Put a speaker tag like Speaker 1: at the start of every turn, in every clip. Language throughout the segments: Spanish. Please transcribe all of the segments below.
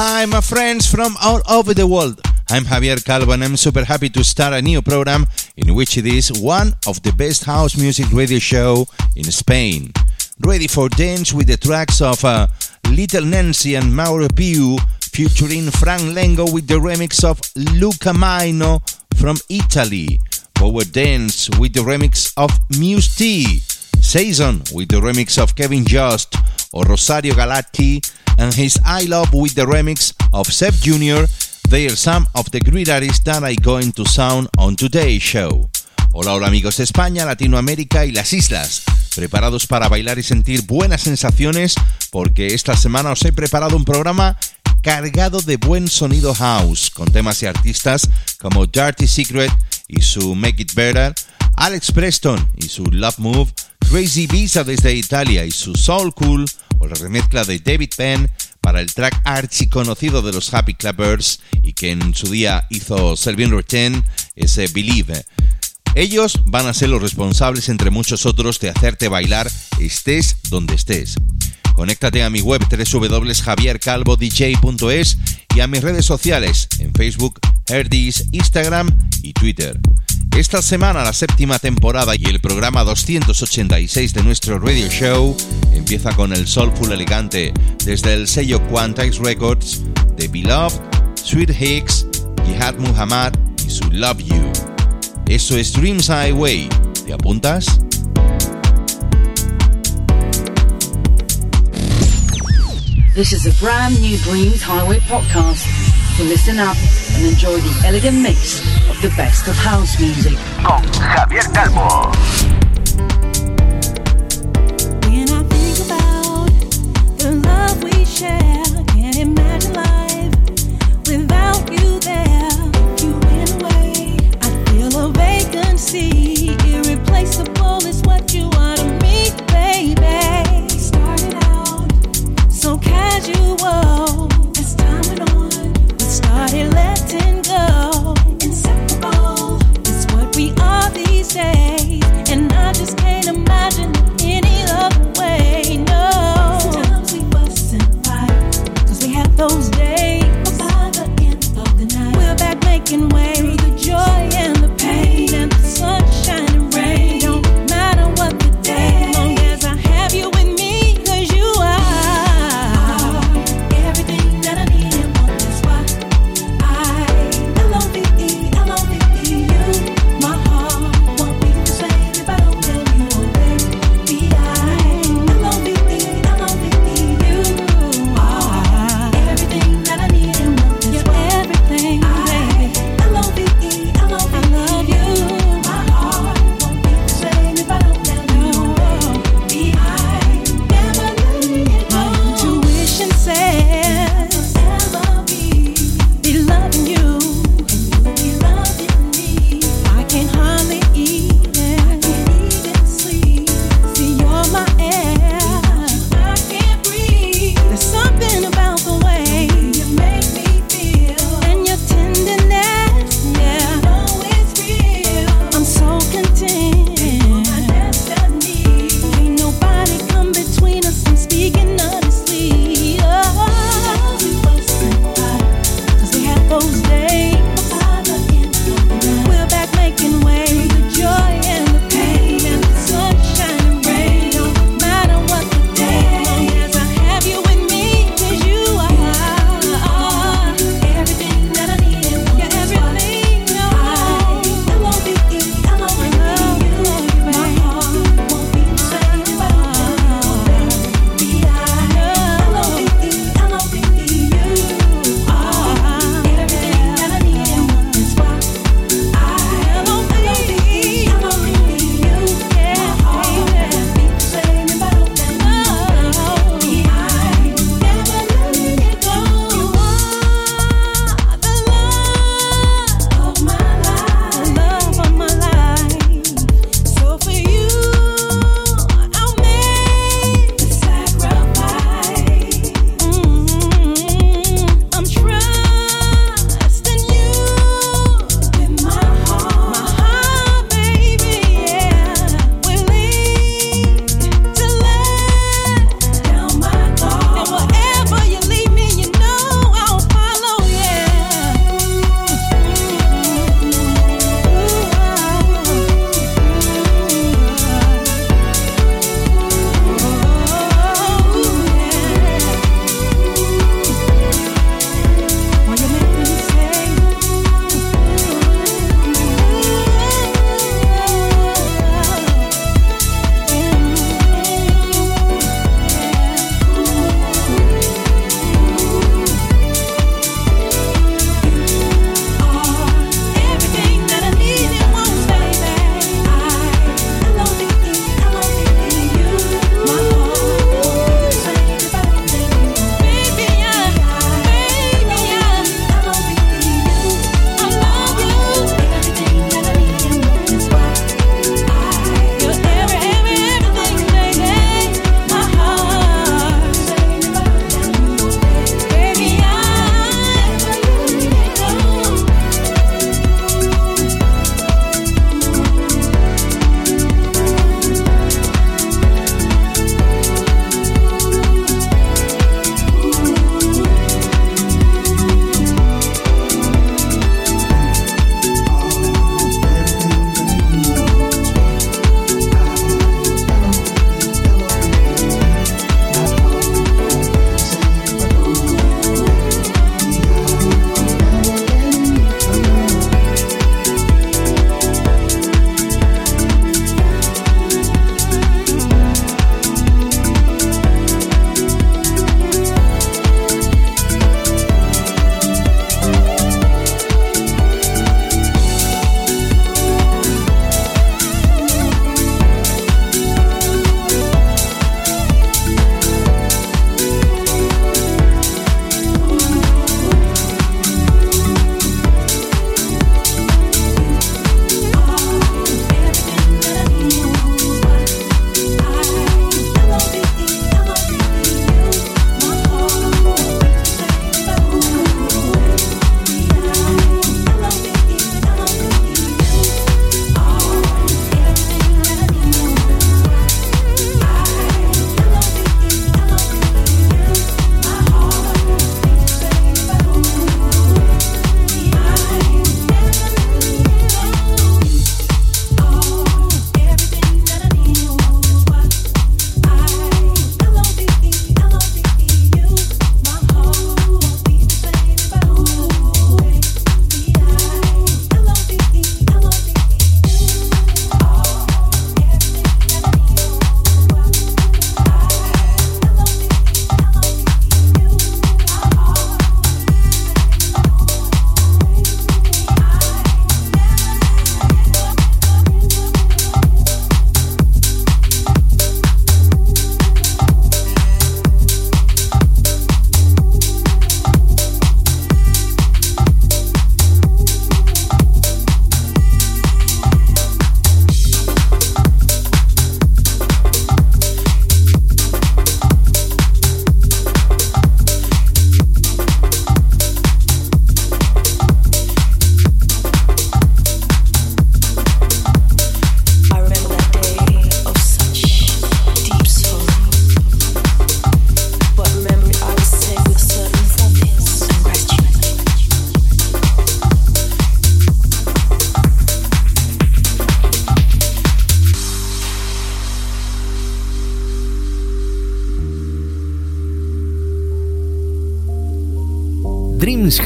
Speaker 1: Hi, my friends from all over the world. I'm Javier Calvo and I'm super happy to start a new program in which it is one of the best house music radio show in Spain. Ready for dance with the tracks of uh, Little Nancy and Mauro Piu featuring Frank Lengo with the remix of Luca Maino from Italy. Power Dance with the remix of Muse T. Saison with the remix of Kevin Just or Rosario Galati and his I Love with the remix of Seb Jr. They are some of the great artists that are going to sound on today's show. Hola, hola amigos de España, Latinoamérica y las islas. Preparados para bailar y sentir buenas sensaciones porque esta semana os he preparado un programa cargado de buen sonido house con temas y artistas como Dirty Secret y su Make It Better, Alex Preston y su Love Move, Crazy Visa desde Italia y su Soul Cool o la remezcla de David Penn para el track archiconocido de los Happy Clappers y que en su día hizo Selvin Roten, ese Believe. Ellos van a ser los responsables, entre muchos otros, de hacerte bailar estés donde estés. Conéctate a mi web www.javiercalvodj.es y a mis redes sociales en Facebook, Herdis, Instagram y Twitter. Esta semana la séptima temporada y el programa 286 de nuestro radio show empieza con el soulful elegante desde el sello Quantize Records de Beloved, Sweet Hicks, Jihad Muhammad y su Love You. Eso es Dreams Highway. ¿Te apuntas?
Speaker 2: This is a brand new Dreams Highway podcast. So listen up and enjoy the elegant mix of the best of house music.
Speaker 3: Con Javier Calvo.
Speaker 4: When I think about the love we share, can't imagine life without you there. If you went away, I feel a vacancy. Irreplaceable is what you are to me, baby.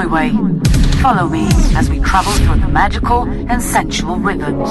Speaker 5: Highway. Follow me as we travel through the magical and sensual rhythms.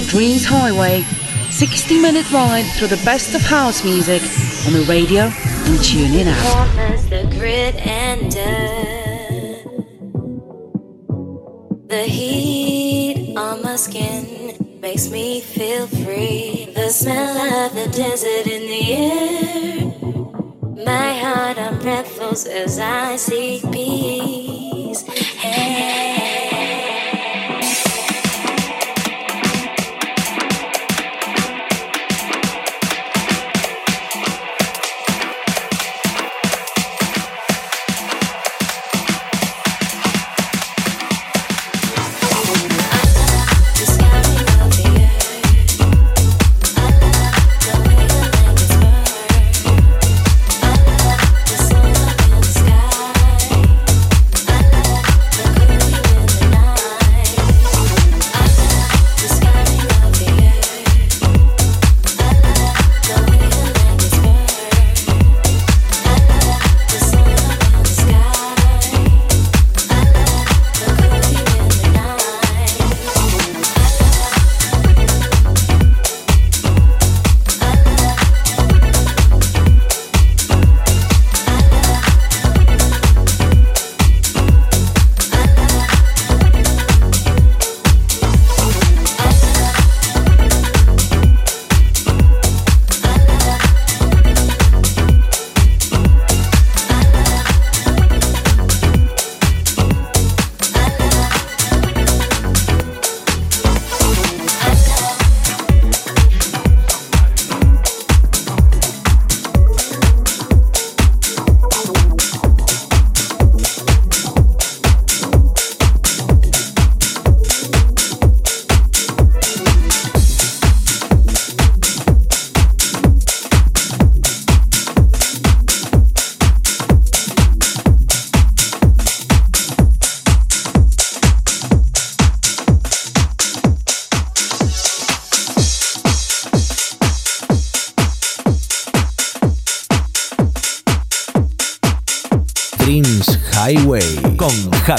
Speaker 2: To Dreams Highway, 60 minute ride through the best of house music on the radio and tune in app.
Speaker 6: The heat on my skin makes me feel free. The smell of the desert in the air. My heart unravels as I seek peace. Hey.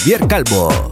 Speaker 7: Javier Calvo.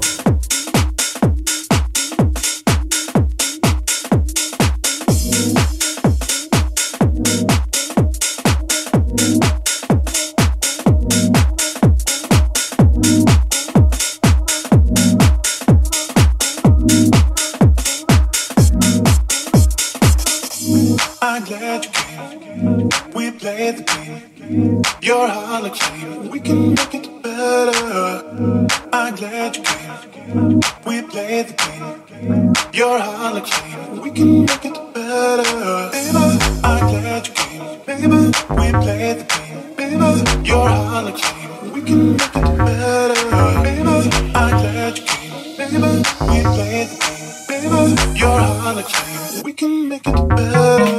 Speaker 8: Can make it better.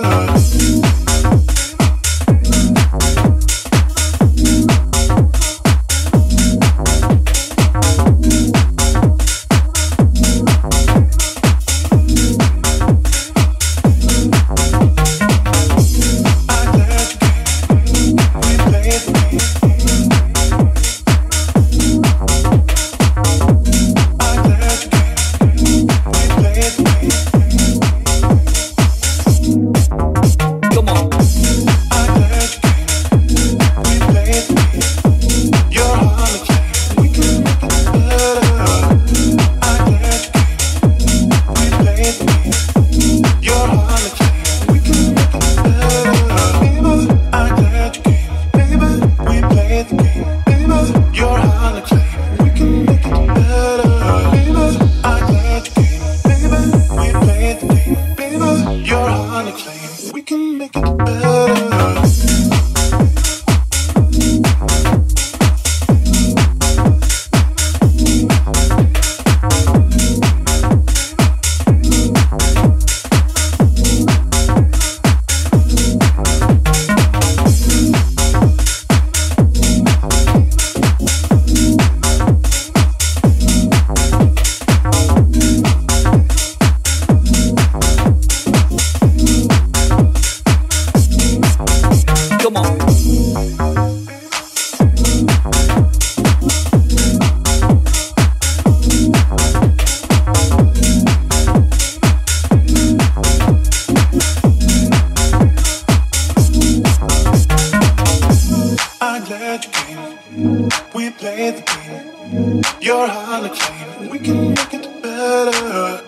Speaker 8: We played the game. You're harlequin. We can make it better.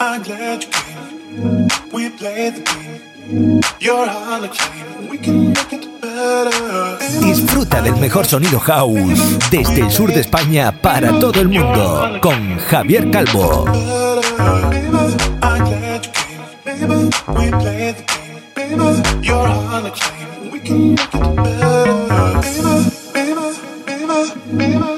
Speaker 8: I'm glad you came. We played the game. You're harlequin. We can make it better.
Speaker 7: Disfruta del mejor sonido house desde el sur de España para todo el mundo con Javier Calvo.
Speaker 8: Baby, I'm glad you came. Baby, we played the game. Baby, you're harlequin. We can make it better. Baby, baby, baby, baby,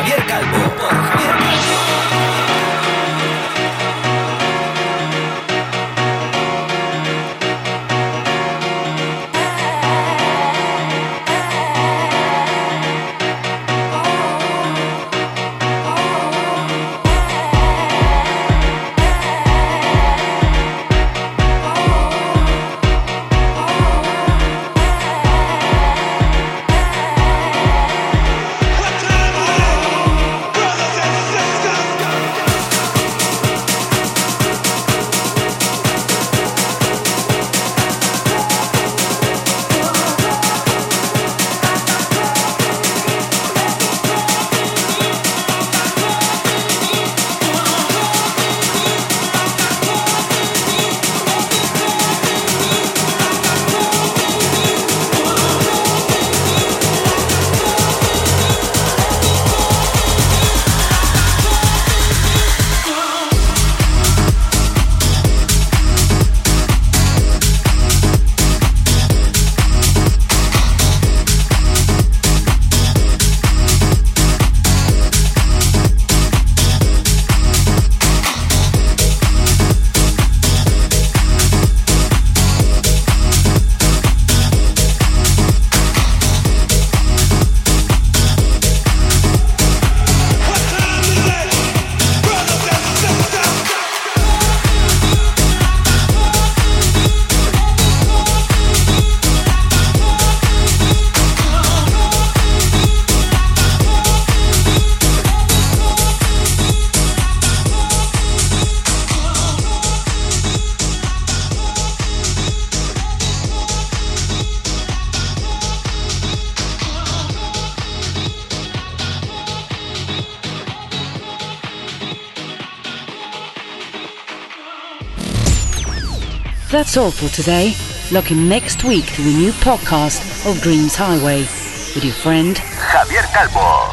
Speaker 2: That's all for today. Look in next week to the new podcast of Dreams Highway with your friend
Speaker 9: Javier Calvo.